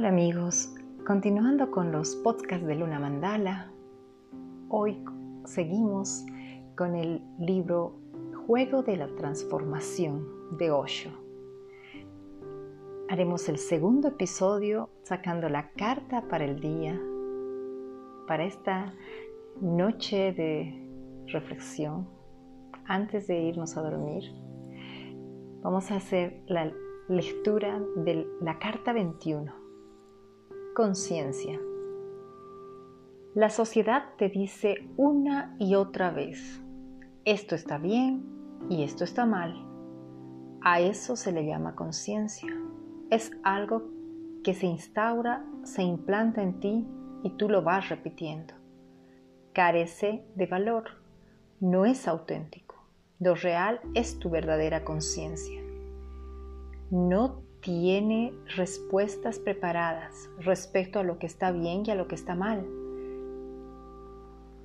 Hola amigos, continuando con los podcasts de Luna Mandala, hoy seguimos con el libro Juego de la Transformación de Osho. Haremos el segundo episodio sacando la carta para el día, para esta noche de reflexión, antes de irnos a dormir. Vamos a hacer la lectura de la carta 21 conciencia. La sociedad te dice una y otra vez, esto está bien y esto está mal. A eso se le llama conciencia. Es algo que se instaura, se implanta en ti y tú lo vas repitiendo. Carece de valor, no es auténtico. Lo real es tu verdadera conciencia. No tiene respuestas preparadas respecto a lo que está bien y a lo que está mal.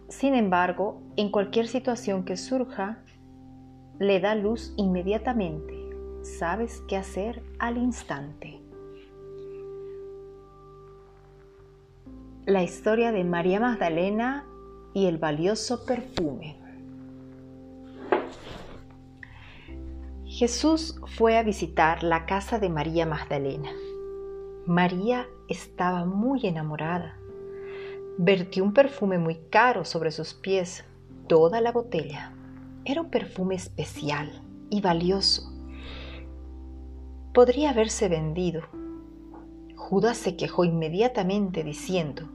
Sin embargo, en cualquier situación que surja, le da luz inmediatamente. Sabes qué hacer al instante. La historia de María Magdalena y el valioso perfume. Jesús fue a visitar la casa de María Magdalena. María estaba muy enamorada. Vertió un perfume muy caro sobre sus pies, toda la botella. Era un perfume especial y valioso. Podría haberse vendido. Judas se quejó inmediatamente diciendo,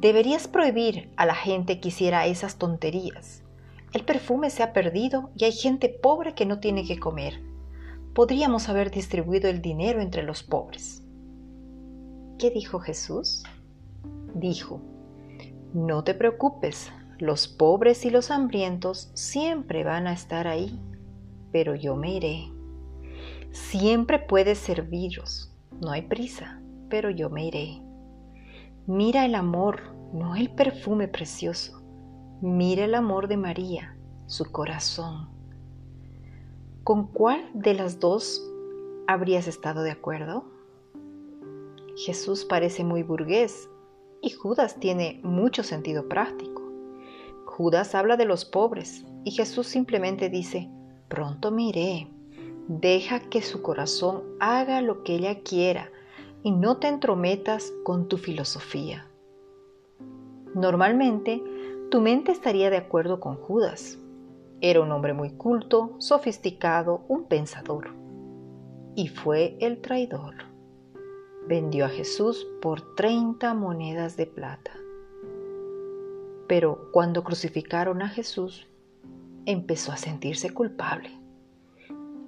Deberías prohibir a la gente que hiciera esas tonterías. El perfume se ha perdido y hay gente pobre que no tiene que comer. Podríamos haber distribuido el dinero entre los pobres. ¿Qué dijo Jesús? Dijo, no te preocupes, los pobres y los hambrientos siempre van a estar ahí, pero yo me iré. Siempre puedes serviros, no hay prisa, pero yo me iré. Mira el amor, no el perfume precioso. Mira el amor de María, su corazón. ¿Con cuál de las dos habrías estado de acuerdo? Jesús parece muy burgués y Judas tiene mucho sentido práctico. Judas habla de los pobres y Jesús simplemente dice, pronto me iré. Deja que su corazón haga lo que ella quiera y no te entrometas con tu filosofía. Normalmente, tu mente estaría de acuerdo con Judas. Era un hombre muy culto, sofisticado, un pensador. Y fue el traidor. Vendió a Jesús por 30 monedas de plata. Pero cuando crucificaron a Jesús, empezó a sentirse culpable.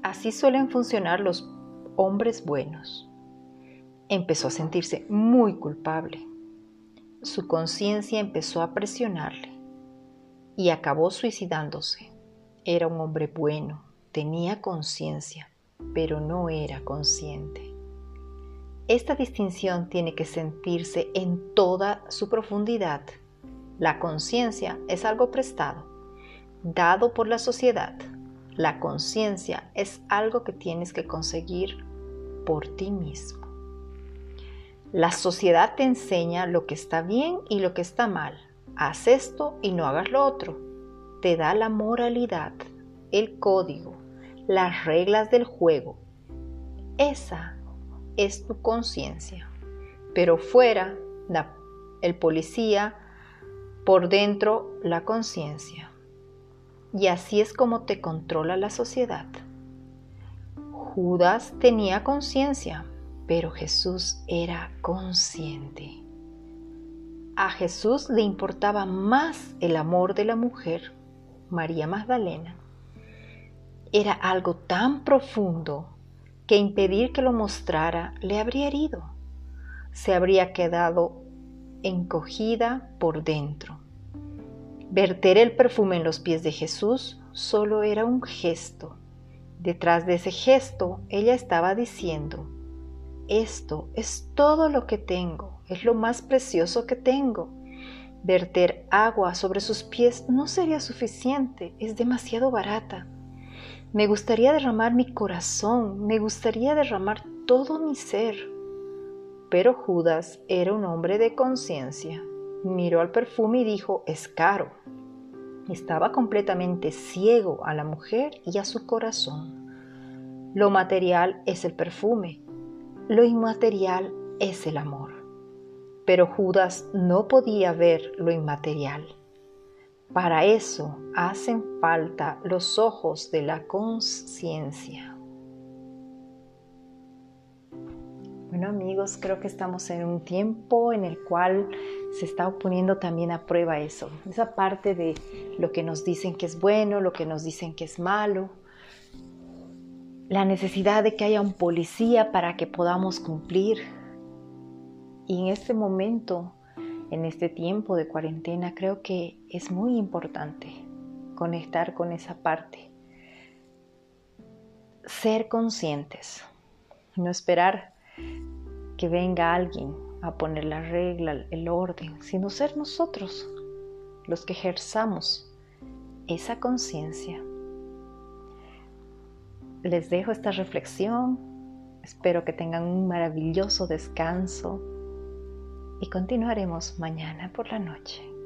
Así suelen funcionar los hombres buenos. Empezó a sentirse muy culpable su conciencia empezó a presionarle y acabó suicidándose. Era un hombre bueno, tenía conciencia, pero no era consciente. Esta distinción tiene que sentirse en toda su profundidad. La conciencia es algo prestado, dado por la sociedad. La conciencia es algo que tienes que conseguir por ti mismo. La sociedad te enseña lo que está bien y lo que está mal. Haz esto y no hagas lo otro. Te da la moralidad, el código, las reglas del juego. Esa es tu conciencia. Pero fuera, el policía, por dentro, la conciencia. Y así es como te controla la sociedad. Judas tenía conciencia, pero Jesús era consciente. A Jesús le importaba más el amor de la mujer, María Magdalena. Era algo tan profundo que impedir que lo mostrara le habría herido. Se habría quedado encogida por dentro. Verter el perfume en los pies de Jesús solo era un gesto. Detrás de ese gesto ella estaba diciendo, esto es todo lo que tengo, es lo más precioso que tengo. Verter agua sobre sus pies no sería suficiente, es demasiado barata. Me gustaría derramar mi corazón, me gustaría derramar todo mi ser. Pero Judas era un hombre de conciencia. Miró al perfume y dijo, es caro. Estaba completamente ciego a la mujer y a su corazón. Lo material es el perfume, lo inmaterial es el amor. Pero Judas no podía ver lo inmaterial. Para eso hacen falta los ojos de la conciencia. Bueno amigos, creo que estamos en un tiempo en el cual se está poniendo también a prueba eso, esa parte de lo que nos dicen que es bueno, lo que nos dicen que es malo, la necesidad de que haya un policía para que podamos cumplir. Y en este momento, en este tiempo de cuarentena, creo que es muy importante conectar con esa parte. Ser conscientes, no esperar que venga alguien a poner la regla, el orden, sino ser nosotros los que ejerzamos esa conciencia. Les dejo esta reflexión, espero que tengan un maravilloso descanso y continuaremos mañana por la noche.